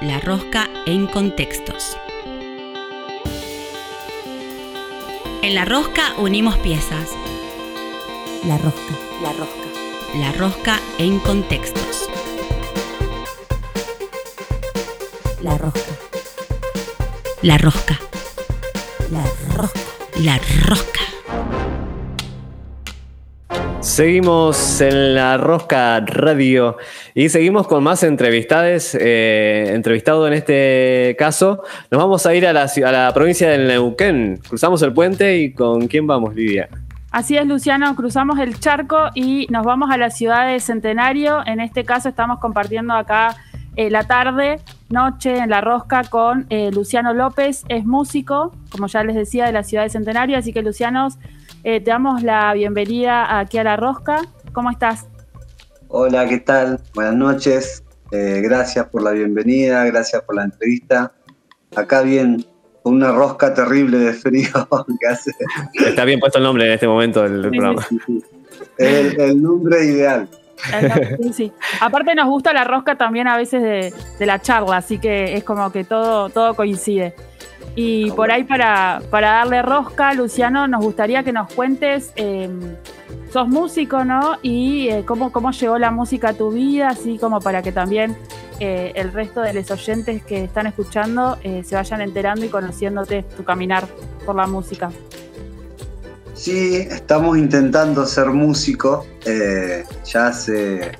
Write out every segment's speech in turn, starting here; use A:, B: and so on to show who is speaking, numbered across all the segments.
A: La Rosca en Contextos. En La Rosca unimos piezas.
B: La Rosca, La Rosca.
A: La Rosca en Contextos.
B: La Rosca,
A: La Rosca.
B: La Rosca.
A: La Rosca.
C: Seguimos en la Rosca Radio y seguimos con más entrevistades. eh, entrevistado en este caso, nos vamos a ir a la, a la provincia del Neuquén. Cruzamos el puente y ¿con quién vamos, Lidia?
D: Así es, Luciano, cruzamos el charco y nos vamos a la ciudad de Centenario. En este caso estamos compartiendo acá eh, la tarde, noche en la rosca con eh, Luciano López. Es músico, como ya les decía, de la ciudad de Centenario. Así que, Luciano, eh, te damos la bienvenida aquí a la rosca. ¿Cómo estás?
E: Hola, ¿qué tal? Buenas noches. Eh, gracias por la bienvenida, gracias por la entrevista. Acá bien, con una rosca terrible de frío que hace.
C: Está bien puesto el nombre en este momento del
D: Sí,
C: programa.
E: El, el nombre ideal.
D: Sí, sí. Aparte nos gusta la rosca también a veces de, de la charla, así que es como que todo, todo coincide. Y por ahí para, para darle rosca, Luciano, nos gustaría que nos cuentes, eh, sos músico, ¿no? Y eh, cómo, cómo llegó la música a tu vida, así como para que también eh, el resto de los oyentes que están escuchando eh, se vayan enterando y conociéndote tu caminar por la música.
E: Sí, estamos intentando ser músicos. ya hace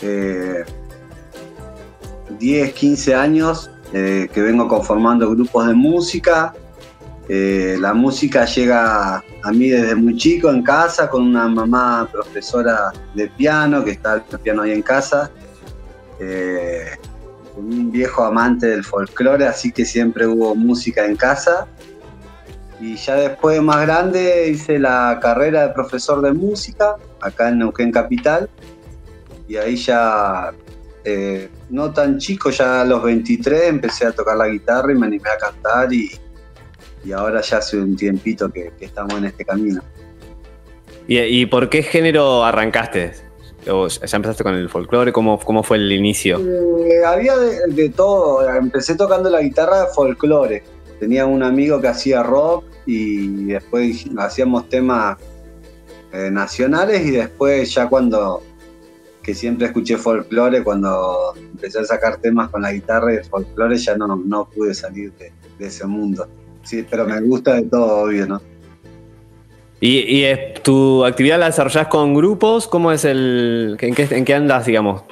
E: eh, 10, 15 años que vengo conformando grupos de música. Eh, la música llega a mí desde muy chico en casa con una mamá profesora de piano que está el piano ahí en casa. Eh, un viejo amante del folclore, así que siempre hubo música en casa. Y ya después más grande hice la carrera de profesor de música acá en Neuquén Capital. Y ahí ya, eh, no tan chico, ya a los 23 empecé a tocar la guitarra y me animé a cantar y, y ahora ya hace un tiempito que, que estamos en este camino.
C: ¿Y, y por qué género arrancaste? ¿O ¿Ya empezaste con el folclore? ¿Cómo, cómo fue el inicio?
E: Eh, había de, de todo, empecé tocando la guitarra de folclore. Tenía un amigo que hacía rock y después hacíamos temas eh, nacionales y después ya cuando, que siempre escuché folclore, cuando empecé a sacar temas con la guitarra y el folclore ya no, no pude salir de, de ese mundo. Sí, pero me gusta de todo, obvio, ¿no?
C: ¿Y, y es- tu actividad la desarrollás con grupos? ¿Cómo es el. ¿En qué, en qué andas, digamos?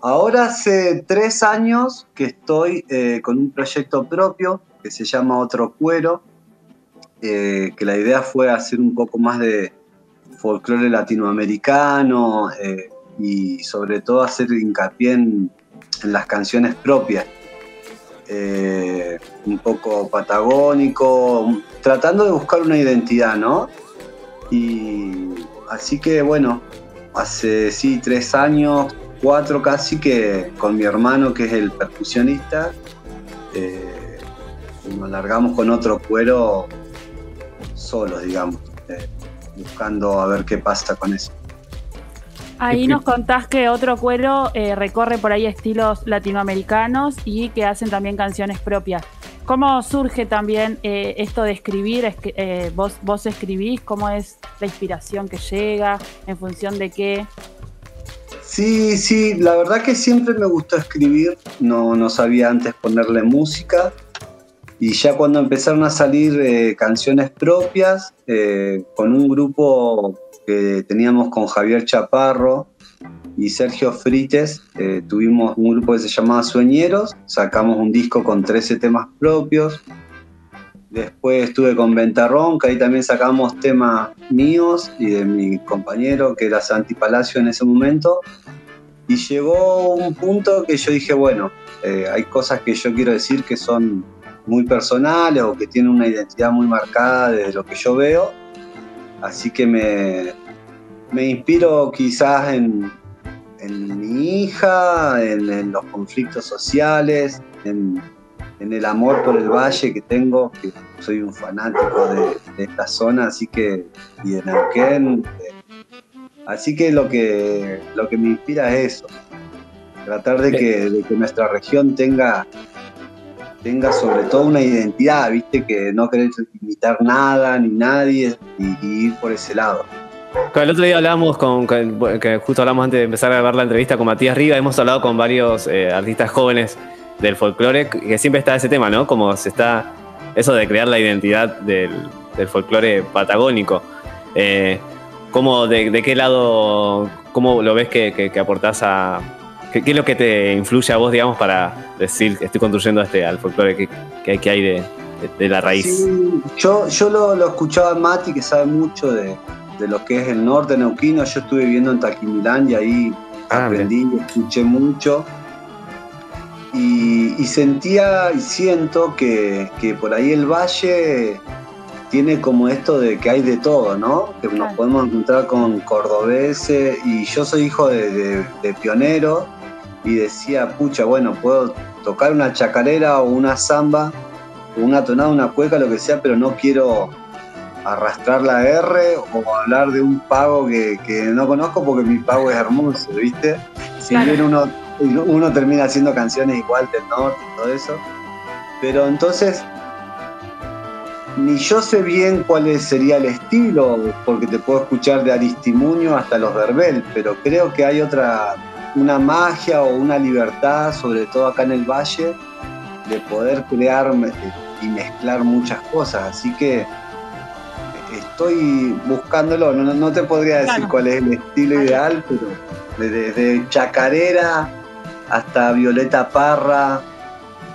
E: Ahora hace tres años que estoy eh, con un proyecto propio que se llama Otro Cuero, eh, que la idea fue hacer un poco más de folclore latinoamericano eh, y sobre todo hacer hincapié en, en las canciones propias, Eh, un poco patagónico, tratando de buscar una identidad, ¿no? Y así que bueno, hace sí tres años cuatro casi que con mi hermano que es el percusionista eh, nos largamos con otro cuero solos digamos eh, buscando a ver qué pasa con eso
D: Ahí nos contás que otro cuero eh, recorre por ahí estilos latinoamericanos y que hacen también canciones propias. ¿Cómo surge también eh, esto de escribir? Es que, eh, vos, ¿Vos escribís? ¿Cómo es la inspiración que llega? ¿En función de qué?
E: sí sí la verdad que siempre me gustó escribir no, no sabía antes ponerle música y ya cuando empezaron a salir eh, canciones propias eh, con un grupo que teníamos con Javier Chaparro y Sergio Frites, eh, tuvimos un grupo que se llamaba Sueñeros, sacamos un disco con 13 temas propios. Después estuve con Ventarrón, que ahí también sacamos temas míos y de mi compañero, que era Santi Palacio en ese momento. Y llegó un punto que yo dije, bueno, eh, hay cosas que yo quiero decir que son muy personales o que tienen una identidad muy marcada de lo que yo veo. Así que me, me inspiro quizás en, en mi hija, en, en los conflictos sociales, en, en el amor por el valle que tengo, que soy un fanático de, de esta zona, así que, y de Neuquén. Así que lo que, lo que me inspira es eso. Tratar de que, de que nuestra región tenga, tenga sobre todo una identidad, viste, que no querer imitar nada ni nadie y, ir por ese lado.
C: El otro día hablamos con, justo hablamos antes de empezar a grabar la entrevista con Matías Riva, hemos hablado con varios eh, artistas jóvenes del folclore, que siempre está ese tema, ¿no? Como se está eso de crear la identidad del, del folclore patagónico. Eh, ¿cómo, de, de qué lado, cómo lo ves que, que, que aportás a... ¿qué, qué es lo que te influye a vos, digamos, para decir que estoy construyendo este, al folclore que, que, que hay de, de- de la raíz?
E: Sí, yo yo lo, lo escuchaba a Mati, que sabe mucho de, de lo que es el norte neuquino. Yo estuve viviendo en Taquimilán y ahí
C: Ah,
E: aprendí, escuché mucho. Y, y sentía y siento que, que por ahí el valle tiene como esto de que hay de todo, ¿no? Que nos podemos encontrar con cordobeses. Y yo soy hijo de, de, de pionero y decía, pucha, bueno, puedo tocar una chacarera o una samba, una tonada, una cueca, lo que sea, pero no quiero arrastrar la R o hablar de un pago que, que no conozco porque mi pago es hermoso, ¿viste? Si
D: Claro.
E: bien uno, uno termina haciendo canciones igual del norte y todo eso, pero entonces ni yo sé bien cuál sería el estilo, porque te puedo escuchar de Aristimuño hasta los Verbel, pero creo que hay otra, una magia o una libertad, sobre todo acá en el valle, de poder crear y mezclar muchas cosas. Así que estoy buscándolo, no, no- te podría decir
D: Claro.
E: cuál es el estilo ideal, pero desde, desde chacarera hasta Violeta Parra,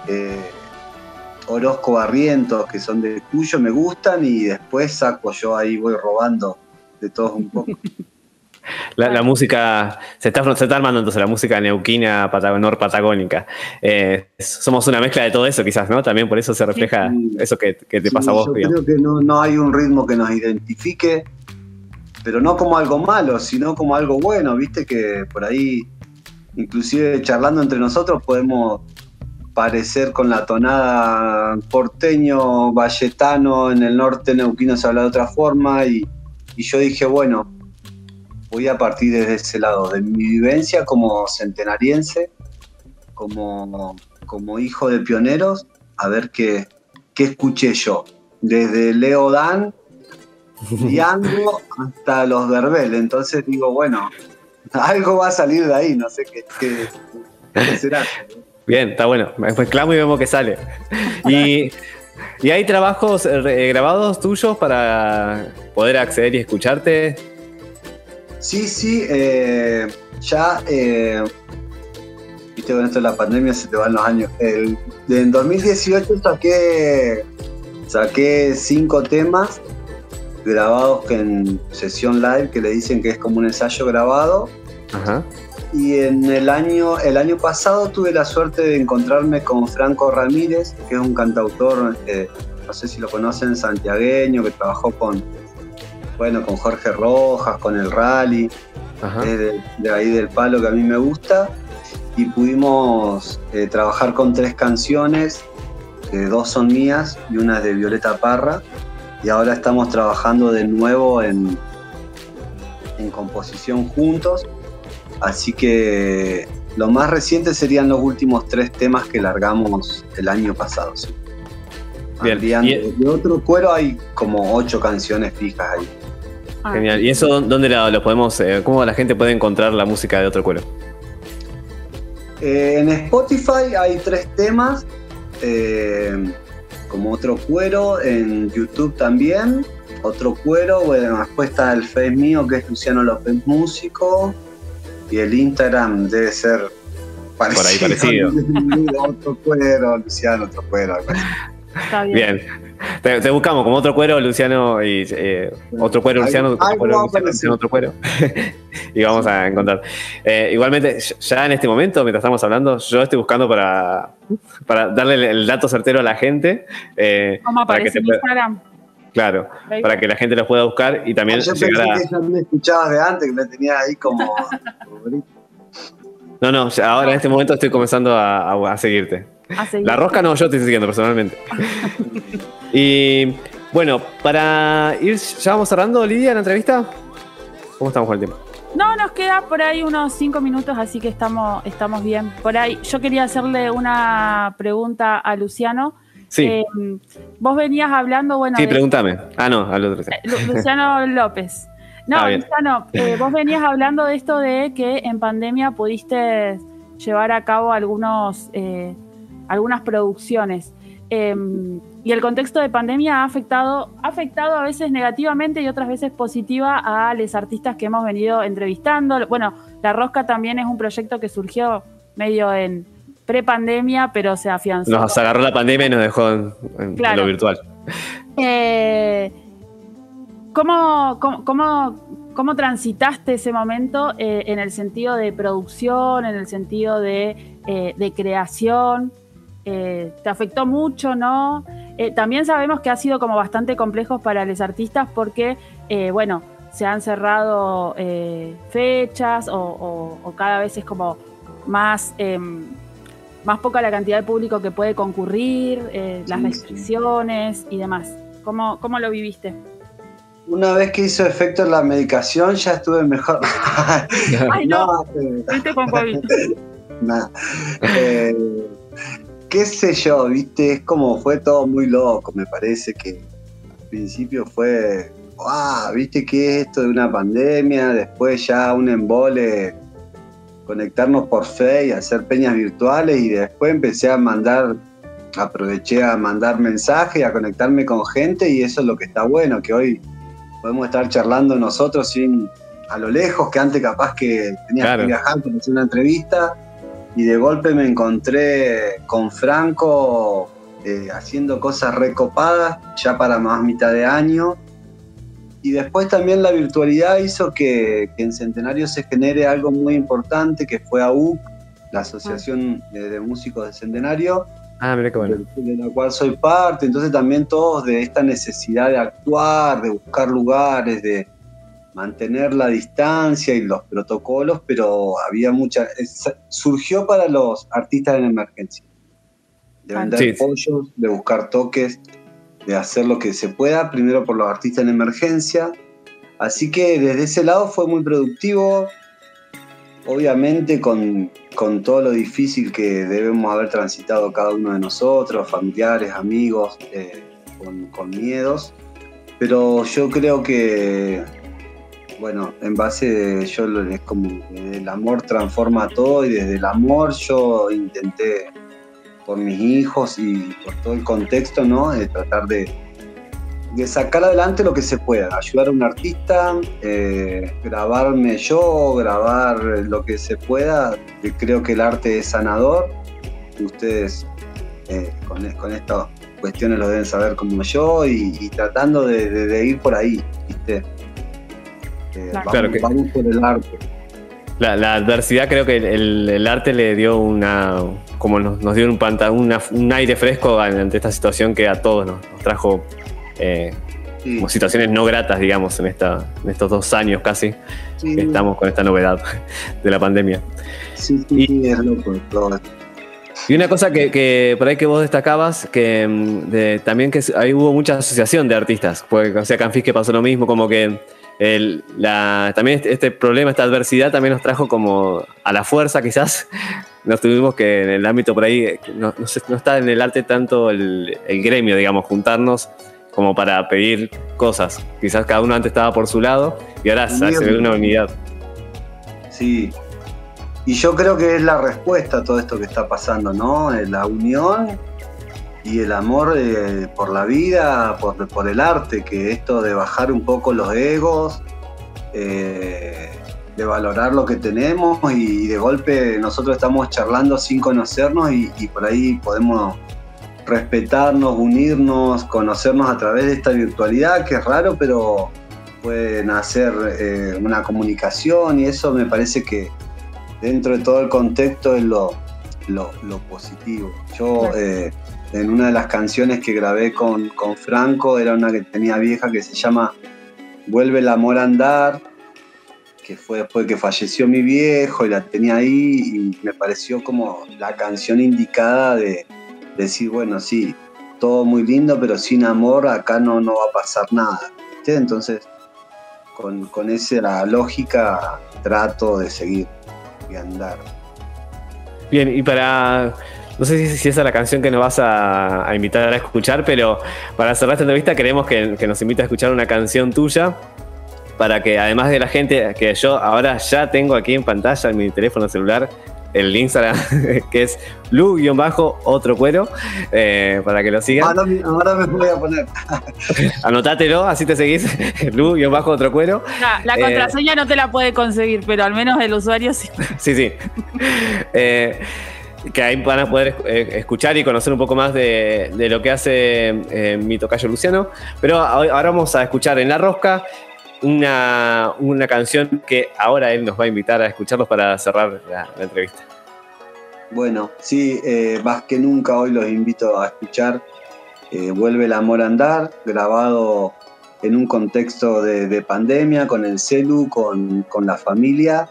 E: eh, Orozco Barrientos, que son de Cuyo, me gustan y después saco yo ahí, voy robando de todos un poco.
C: La, la música, se está, se está armando entonces la música neuquina, patago- norpatagónica. Eh, somos una mezcla de todo eso quizás, ¿no? También por eso se refleja
E: Sí.
C: eso que, que te
E: Sí,
C: pasa a vos.
E: Yo
C: digamos.
E: creo que no, no hay un ritmo que nos identifique, pero no como algo malo, sino como algo bueno, viste que por ahí, inclusive charlando entre nosotros, podemos parecer con la tonada porteño, valletano, en el norte neuquino se habla de otra forma, y, y yo dije, bueno, voy a partir desde ese lado, de mi vivencia como centenariense, como, como hijo de pioneros, a ver qué, qué escuché yo. Desde Leo Dan, Diango, hasta los Verbel. Entonces digo, bueno, algo va a salir de ahí, no sé qué, qué- qué será.
C: Bien, está bueno. Clamo y vemos que sale. Y, y hay trabajos eh, grabados tuyos para poder acceder y escucharte.
E: Sí, sí, eh, ya, eh, viste, con esto de la pandemia se te van los años. El, en 2018 saqué, saqué cinco temas grabados que en sesión live, que le dicen que es como un ensayo grabado.
C: Ajá.
E: Y en el año, el año pasado tuve la suerte de encontrarme con Franco Ramírez, que es un cantautor, eh, no sé si lo conocen, santiagueño, que trabajó con, bueno, con Jorge Rojas, con el Rally,
C: Ajá.
E: es de, de ahí del palo que a mí me gusta. Y pudimos eh, trabajar con tres canciones, que dos son mías y una es de Violeta Parra. Y ahora estamos trabajando de nuevo en, en composición juntos. Así que lo más reciente serían los últimos tres temas que largamos el año pasado. sí.
C: Bien.
E: Habrían-
C: Y-
E: de otro cuero hay como ocho canciones fijas ahí.
D: Ah,
C: Genial. ¿Y eso dónde lo, lo podemos, eh, cómo la gente puede encontrar la música de otro cuero?
E: Eh, en Spotify hay tres temas, eh, como otro cuero, en YouTube también, otro cuero, bueno, después está el Face mío que es Luciano López Músico, y el Instagram debe ser parecido.
C: ahí parecido.
E: otro cuero, Luciano, otro cuero. algo así.
D: Está bien.
C: Bien. Te, te buscamos como otro cuero, Luciano, y eh, otro cuero, Luciano, otro cuero, Luciano. Luciano, otro cuero. y vamos a encontrar. Eh, igualmente, ya en este momento, mientras estamos hablando, yo estoy buscando para, para darle el, el dato certero a la gente. eh,
D: ¿Cómo
C: para que te
D: en
C: pueda-
D: Instagram?
C: claro, para que la gente los pueda buscar y también
E: Yo pensé
C: a.
E: que ya me escuchabas de antes, que me tenías ahí como...
C: No, no, ahora en este momento estoy comenzando a, a- a seguirte. La rosca no, yo te estoy siguiendo personalmente. y bueno, para ir, ¿ya vamos cerrando, Lidia, la entrevista? ¿Cómo estamos con el tiempo?
D: No, nos queda por ahí unos cinco minutos, así que estamos, estamos bien. Por ahí, yo quería hacerle una pregunta a Luciano.
C: Sí.
D: Eh, vos venías hablando, bueno.
C: sí,
D: de-
C: pregúntame. Ah, no, al otro.
D: Eh, Lu- Luciano López. No,
C: Ah.
D: Luciano, eh, vos venías hablando de esto de que en pandemia pudiste llevar a cabo algunos, eh, algunas producciones. Y el contexto de pandemia ha afectado, ha afectado a veces negativamente y otras veces positiva a los artistas que hemos venido entrevistando. Bueno, La Rosca también es un proyecto que surgió medio en pre-pandemia, pero se afianzó.
C: Nos agarró la pandemia y nos dejó en, en
D: Claro.
C: lo virtual.
D: Eh, ¿cómo, cómo, cómo- cómo transitaste ese momento eh, en el sentido de producción, en el sentido de, eh, de creación? Eh, ¿Te afectó mucho, no? Eh, también sabemos que ha sido como bastante complejo para los artistas porque, eh, bueno, se han cerrado eh, fechas o, o- o cada vez es como más... em, más poca la cantidad de público que puede concurrir, las
E: sí.
D: restricciones y demás. ¿Cómo, ¿Cómo lo viviste?
E: Una vez que hizo efecto la medicación, ya estuve mejor.
D: Ay, no, viste con COVID.
E: Nah. Eh, qué sé yo, viste, es como fue todo muy loco, me parece que al principio fue, ¡guau! viste qué es esto de una pandemia, después ya un embole, conectarnos por fe y hacer peñas virtuales y después empecé a mandar, aproveché a mandar mensajes, a conectarme con gente y eso es lo que está bueno, que hoy podemos estar charlando nosotros sin a lo lejos, que antes capaz que tenías
C: Claro.
E: que viajar para hacer una entrevista y de golpe me encontré con Franco eh, haciendo cosas recopadas ya para más mitad de año. Y después también la virtualidad hizo que, que en Centenario se genere algo muy importante que fue AUC, la Asociación de, de Músicos de Centenario,
C: Ah, mira qué bueno.
E: de la cual soy parte, entonces también todos de esta necesidad de actuar, de buscar lugares, de mantener la distancia y los protocolos, pero había mucha... es- surgió para los artistas en emergencia, de
D: Ah.
E: vender
C: Sí, sí.
E: pollos, de buscar toques, de hacer lo que se pueda, primero por los artistas en emergencia, así que desde ese lado fue muy productivo, obviamente con, con todo lo difícil que debemos haber transitado cada uno de nosotros, familiares, amigos, eh, con, con miedos, pero yo creo que, bueno, en base de, yo es como el amor transforma todo y desde el amor yo intenté por mis hijos y por todo el contexto, ¿no? De tratar de, sacar adelante lo que se pueda, ayudar a un artista, eh, grabarme yo, grabar lo que se pueda, creo que el arte es sanador, ustedes eh, con, estas cuestiones lo deben saber como yo, y, tratando de- de ir por ahí, ¿viste? Eh,
D: Claro.
E: vamos,
C: Claro que-
E: vamos por el arte.
C: La, la adversidad creo que el, el arte le dio una, como nos, nos dio un, panta- una- un aire fresco ante esta situación que a todos nos, nos trajo eh,
E: Sí,
C: como situaciones no gratas, digamos, en, esta, en estos dos años casi
E: sí,
C: que estamos con esta novedad de la pandemia.
E: sí, sí, sí, es loco todo.
C: Y una cosa que, que por ahí que vos destacabas, que mm, de- también que ahí hubo mucha asociación de artistas, porque o sea, acá en Fisque pasó lo mismo, como que el- la, también este, este problema, esta adversidad también nos trajo como a la fuerza quizás, nos tuvimos que en el ámbito por ahí, no, no no está en el arte tanto el, el gremio, digamos, juntarnos como para pedir cosas. Quizás cada uno antes estaba por su lado y ahora se, ve una unidad.
E: Sí. Y yo creo que es la respuesta a todo esto que está pasando, ¿no? La unión y el amor eh, por la vida, por, por el arte, que esto de bajar un poco los egos, eh, de valorar lo que tenemos y, de golpe nosotros estamos charlando sin conocernos y, y por ahí podemos respetarnos, unirnos, conocernos a través de esta virtualidad, que es raro, pero puede nacer eh, una comunicación y eso me parece que dentro de todo el contexto es lo, lo, lo positivo. Yo eh, en una de las canciones que grabé con, con Franco, era una que tenía vieja que se llama Vuelve el amor a andar, que fue después que falleció mi viejo y la tenía ahí y me pareció como la canción indicada de decir, bueno, sí, todo muy lindo, pero sin amor acá no, no va a pasar nada. Entonces, con, con esa lógica trato de seguir y andar.
C: Bien, y para. No sé si, si esa es la canción que nos vas a, a invitar a escuchar, pero para cerrar esta entrevista queremos que, que nos invite a escuchar una canción tuya para que además de la gente que yo ahora ya tengo aquí en pantalla en mi teléfono celular el Instagram que es blue-otro cuero eh, para que lo sigan.
E: Ahora, me- ahora me voy a poner.
C: Anotátelo, así te seguís, blue-otro cuero.
D: La, la
C: Eh,
D: contraseña no te la puede conseguir, pero al menos el usuario sí.
C: Sí, sí. Eh, que ahí van a poder eh, escuchar y conocer un poco más de, lo que hace eh, mi tocayo Luciano. Pero ahora vamos a escuchar en La Rosca una, una canción que ahora él nos va a invitar a escucharlos para cerrar la, entrevista.
E: Bueno, sí, eh, más que nunca hoy los invito a escuchar eh, Vuelve el amor a andar, grabado en un contexto de, de pandemia, con el celu, con, con la familia,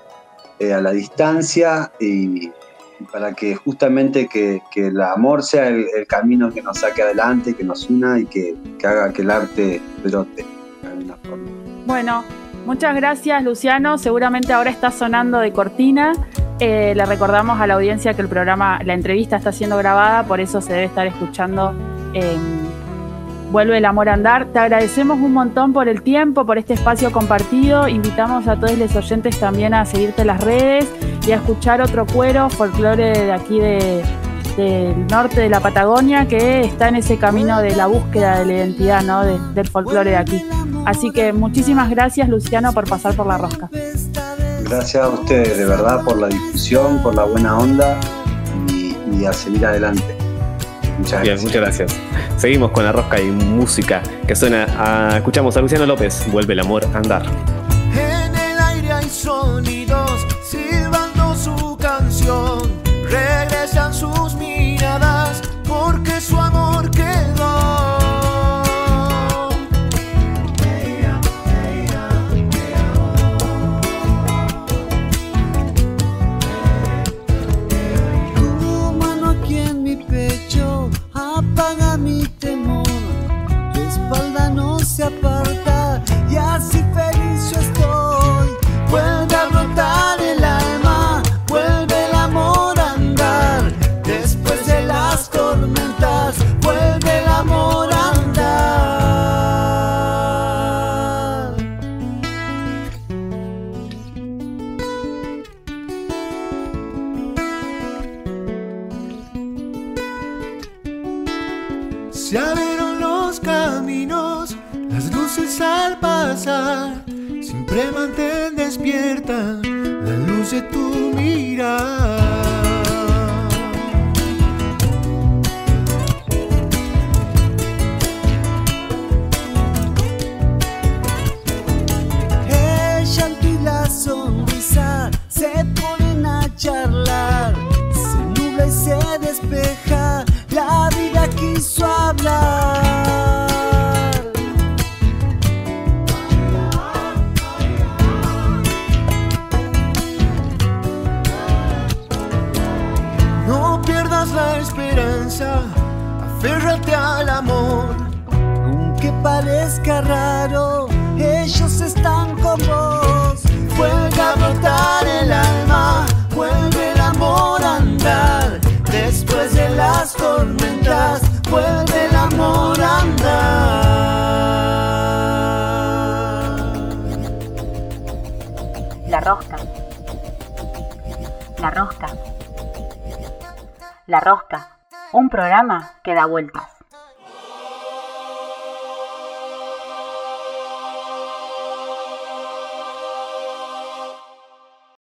E: a la distancia, y para que justamente que, que el amor sea el, camino que nos saque adelante, que nos una y que, que haga que el arte brote de alguna forma.
D: Bueno, muchas gracias Luciano. Seguramente ahora está sonando de cortina. Eh, le recordamos a la audiencia que el programa, la entrevista está siendo grabada, por eso se debe estar escuchando eh, Vuelve el amor a andar. Te agradecemos un montón por el tiempo, por este espacio compartido. Invitamos a todos los oyentes también a seguirte en las redes y a escuchar otro cuero, folclore de aquí de, del norte de la Patagonia, que está en ese camino de la búsqueda de la identidad ¿no? de- del folclore de aquí. Así que muchísimas gracias, Luciano, por pasar por la rosca.
E: Gracias a ustedes, de verdad, por la difusión, por la buena onda y, y a seguir adelante. Muchas
C: Bien,
E: gracias.
C: muchas gracias. Seguimos con la rosca y música que suena. a- escuchamos a Luciano López, Vuelve el amor a andar.
F: En el aire hay sonidos, Regresan sus
G: raro, ellos están con vos.
F: Vuelve a brotar el alma, vuelve el amor a andar. Después de las tormentas, vuelve el amor a andar.
B: La rosca. La rosca. La rosca. Un programa que da vueltas.